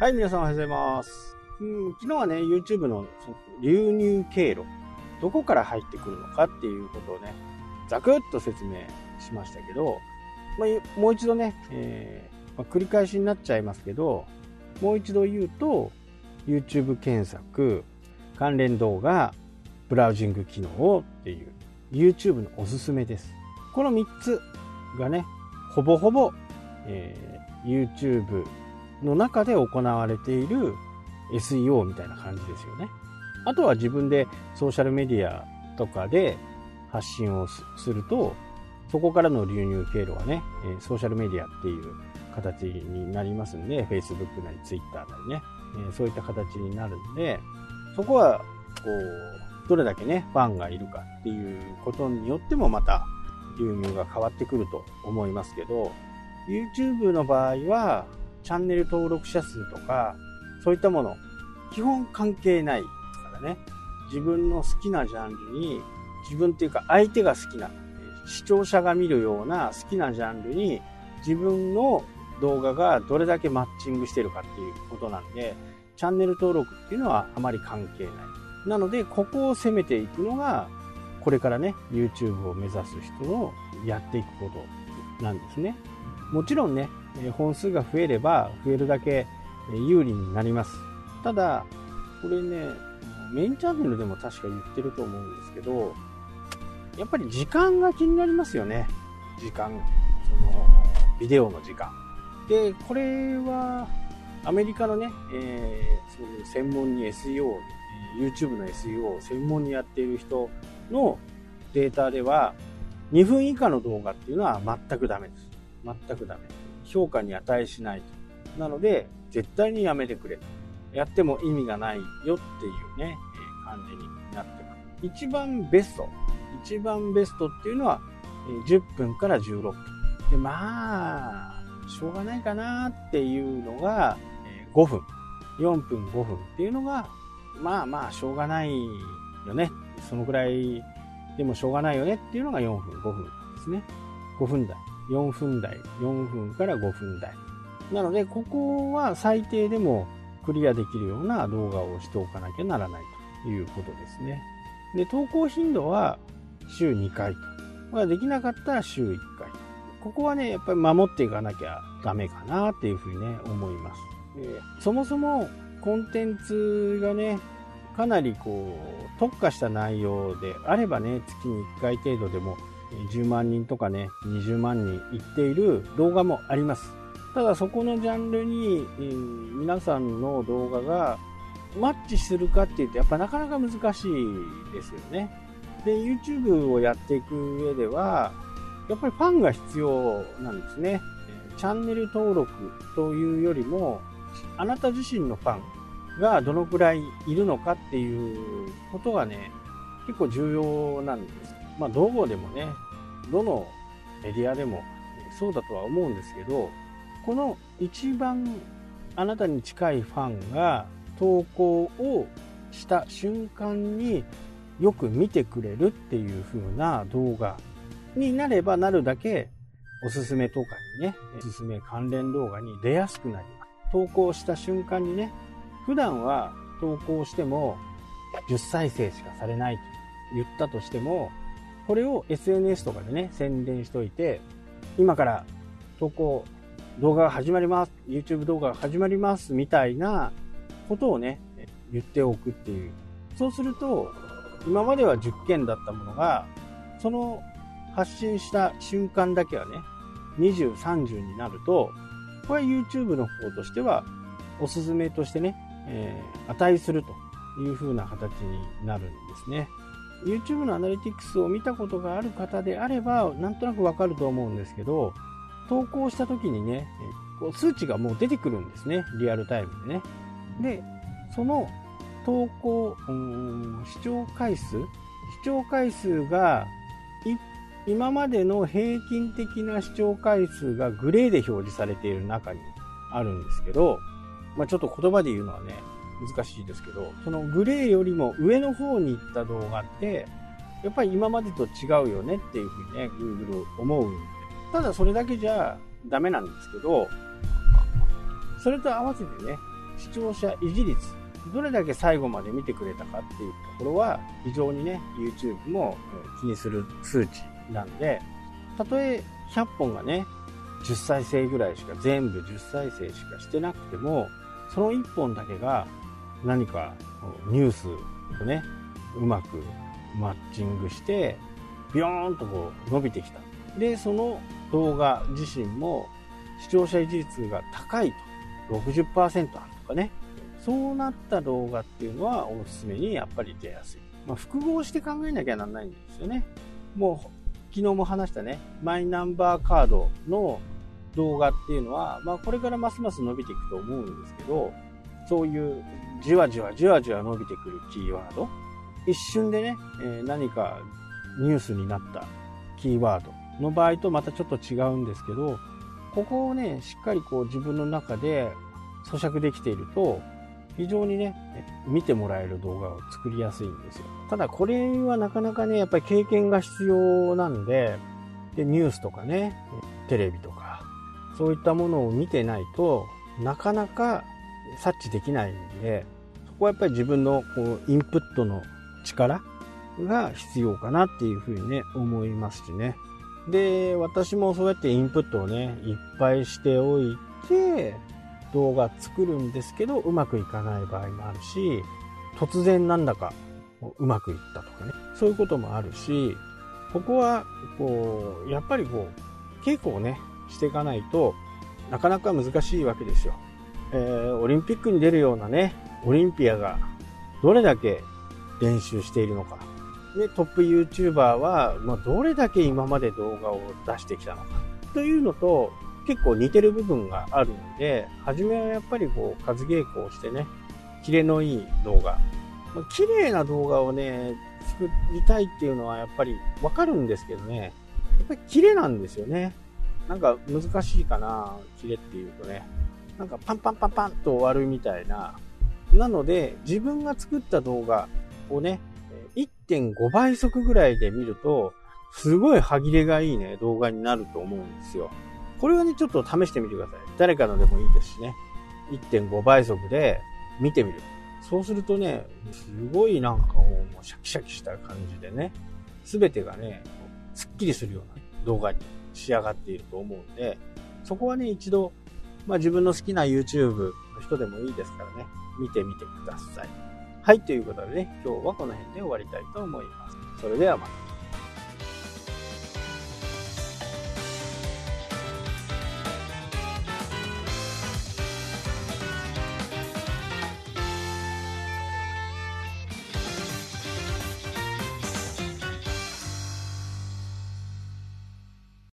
はい、皆さんおはようございます。うん、昨日はね、YouTube のの流入経路、どこから入ってくるのかっていうことをね、ざくっと説明しましたけど、まあ、もう一度ね、えーまあ繰り返しになっちゃいますけど、もう一度言うと、YouTube 検索、関連動画、ブラウジング機能っていう YouTube のおすすめです。この3つがね、ほぼほぼ、えー YouTube の中で行われている SEO みたいな感じですよね。あとは自分でソーシャルメディアとかで発信をすると、そこからの流入経路はね、ソーシャルメディアっていう形になりますんで、Facebook なり Twitter なりね、そういった形になるんで、そこは、こう、どれだけね、ファンがいるかっていうことによってもまた流入が変わってくると思いますけど、YouTube の場合は、チャンネル登録者数とか、そういったもの、基本関係ないからね。自分の好きなジャンルに、自分っていうか相手が好きな、視聴者が見るような好きなジャンルに、自分の動画がどれだけマッチングしてるかっていうことなんで、チャンネル登録っていうのはあまり関係ない。なので、ここを攻めていくのが、これからね、YouTube を目指す人のやっていくことなんですね。もちろんね、本数が増えれば増えるだけ有利になります。ただ、これね、メインチャンネルでも確か言ってると思うんですけど、やっぱり時間が気になりますよね。時間。その、ビデオの時間。で、これは、アメリカのね、えーそういう専門に SEO YouTube の SEO を専門にやっている人のデータでは、2分以下の動画っていうのは全くダメです。全くダメ。評価に値しないと。なので、絶対にやめてくれ。やっても意味がないよっていうね、え感じになってます。一番ベスト。一番ベストっていうのは、え10分から16分。で、まあ、しょうがないかなっていうのが、え5分。4分5分っていうのが、まあまあ、しょうがないよね。そのぐらいでもしょうがないよねっていうのが4分、5分ですね。5分台。4分台。4分から5分台。なので、ここは最低でもクリアできるような動画をしておかなきゃならないということですね。で、投稿頻度は週2回と。まあ、できなかったら週1回。ここはね、やっぱり守っていかなきゃダメかなっていうふうにね、思います。そもそもコンテンツがね、かなりこう、特化した内容であればね、月に1回程度でも10万人とかね、20万人いっている動画もあります。ただそこのジャンルに、えー皆さんの動画がマッチするかっていうとやっぱなかなか難しいですよね。で、YouTube をやっていく上では、やっぱりファンが必要なんですね。チャンネル登録というよりも、あなた自身のファンがどのくらいいるのかっていうことがね、結構重要なんです。まあ、どこでもね、どのメディアでもそうだとは思うんですけど、この一番あなたに近いファンが投稿をした瞬間によく見てくれるっていう風な動画になればなるだけおすすめとかにね、おすすめ関連動画に出やすくなります。投稿した瞬間にね、普段は投稿しても10再生しかされないと言ったとしても、これを SNS とかでね、宣伝しといて、今から投稿、動画が始まります、YouTube 動画が始まります、みたいなことをね、言っておくっていう。そうすると、今までは10件だったものが、その発信した瞬間だけはね、20、30になると、これは YouTube の方としては、おすすめとしてね、えー値するという風な形になるんですね。YouTube のアナリティクスを見たことがある方であれば、なんとなくわかると思うんですけど、投稿した時にね、こう数値がもう出てくるんですね。リアルタイムでね。で、その投稿、視聴回数視聴回数が今までの平均的な視聴回数がグレーで表示されている中にあるんですけど、まあ、ちょっと言葉で言うのはね、難しいですけど、そのグレーよりも上の方に行った動画って、やっぱり今までと違うよねっていうふうにね、Google 思うんで。ただそれだけじゃダメなんですけど、それと合わせてね、視聴者維持率、どれだけ最後まで見てくれたかっていうところは、非常にね、YouTube も気にする数値なんで、たとえ100本がね、10再生ぐらいしか、全部10再生しかしてなくても、その1本だけが何かニュースとね、うまくマッチングして、ビヨーンとこう伸びてきた。で、その動画自身も視聴者維持率が高いと、60%あるとかね。そうなった動画っていうのはおすすめにやっぱり出やすい。まあ、複合して考えなきゃなんないんですよね。もう昨日も話したね、マイナンバーカードの動画っていうのは、まあ、これからますます伸びていくと思うんですけど、そういうじわじわじわじわ伸びてくるキーワード、一瞬でね、え、何かニュースになったキーワードの場合とまたちょっと違うんですけど、ここをね、しっかりこう自分の中で咀嚼できていると、非常にね、見てもらえる動画を作りやすいんですよ。ただこれはなかなかね、やっぱり経験が必要なんで、で、ニュースとかね、テレビとか、そういったものを見てないとなかなか察知できないんで、そこはやっぱり自分のこうインプットの力が必要かなっていうふうにね、思いますしね。で、私もそうやってインプットをね、いっぱいしておいて、動画作るんですけど、うまくいかない場合もあるし、突然なんだかうまくいったとかね、そういうこともあるし、ここは、こう、やっぱりこう、稽古をね、していかないとなかなか難しいわけですよ。えー、オリンピックに出るようなね、オリンピアがどれだけ練習しているのか。で、トップ YouTuber は、まあ、どれだけ今まで動画を出してきたのか。というのと、結構似てる部分があるので、初めはやっぱりこう、数稽古をしてね、キレのいい動画。まあ、綺麗な動画をね、作りたいっていうのはやっぱりわかるんですけどね、やっぱりキレなんですよね。なんか難しいかな、キレっていうとね。なんかパンパンパンパンと終わるみたいな。なので、自分が作った動画をね、1.5倍速ぐらいで見ると、すごい歯切れがいいね、動画になると思うんですよ。これはね、ちょっと試してみてください。誰かのでもいいですしね。1.5倍速で見てみる。そうするとね、すごいなんかもうシャキシャキした感じでね、すべてがね、スッキリするような動画に仕上がっていると思うんで、そこはね、一度、まあ自分の好きな YouTube の人でもいいですからね、見てみてください。はい、ということでね、今日はこの辺で終わりたいと思います。それではまた。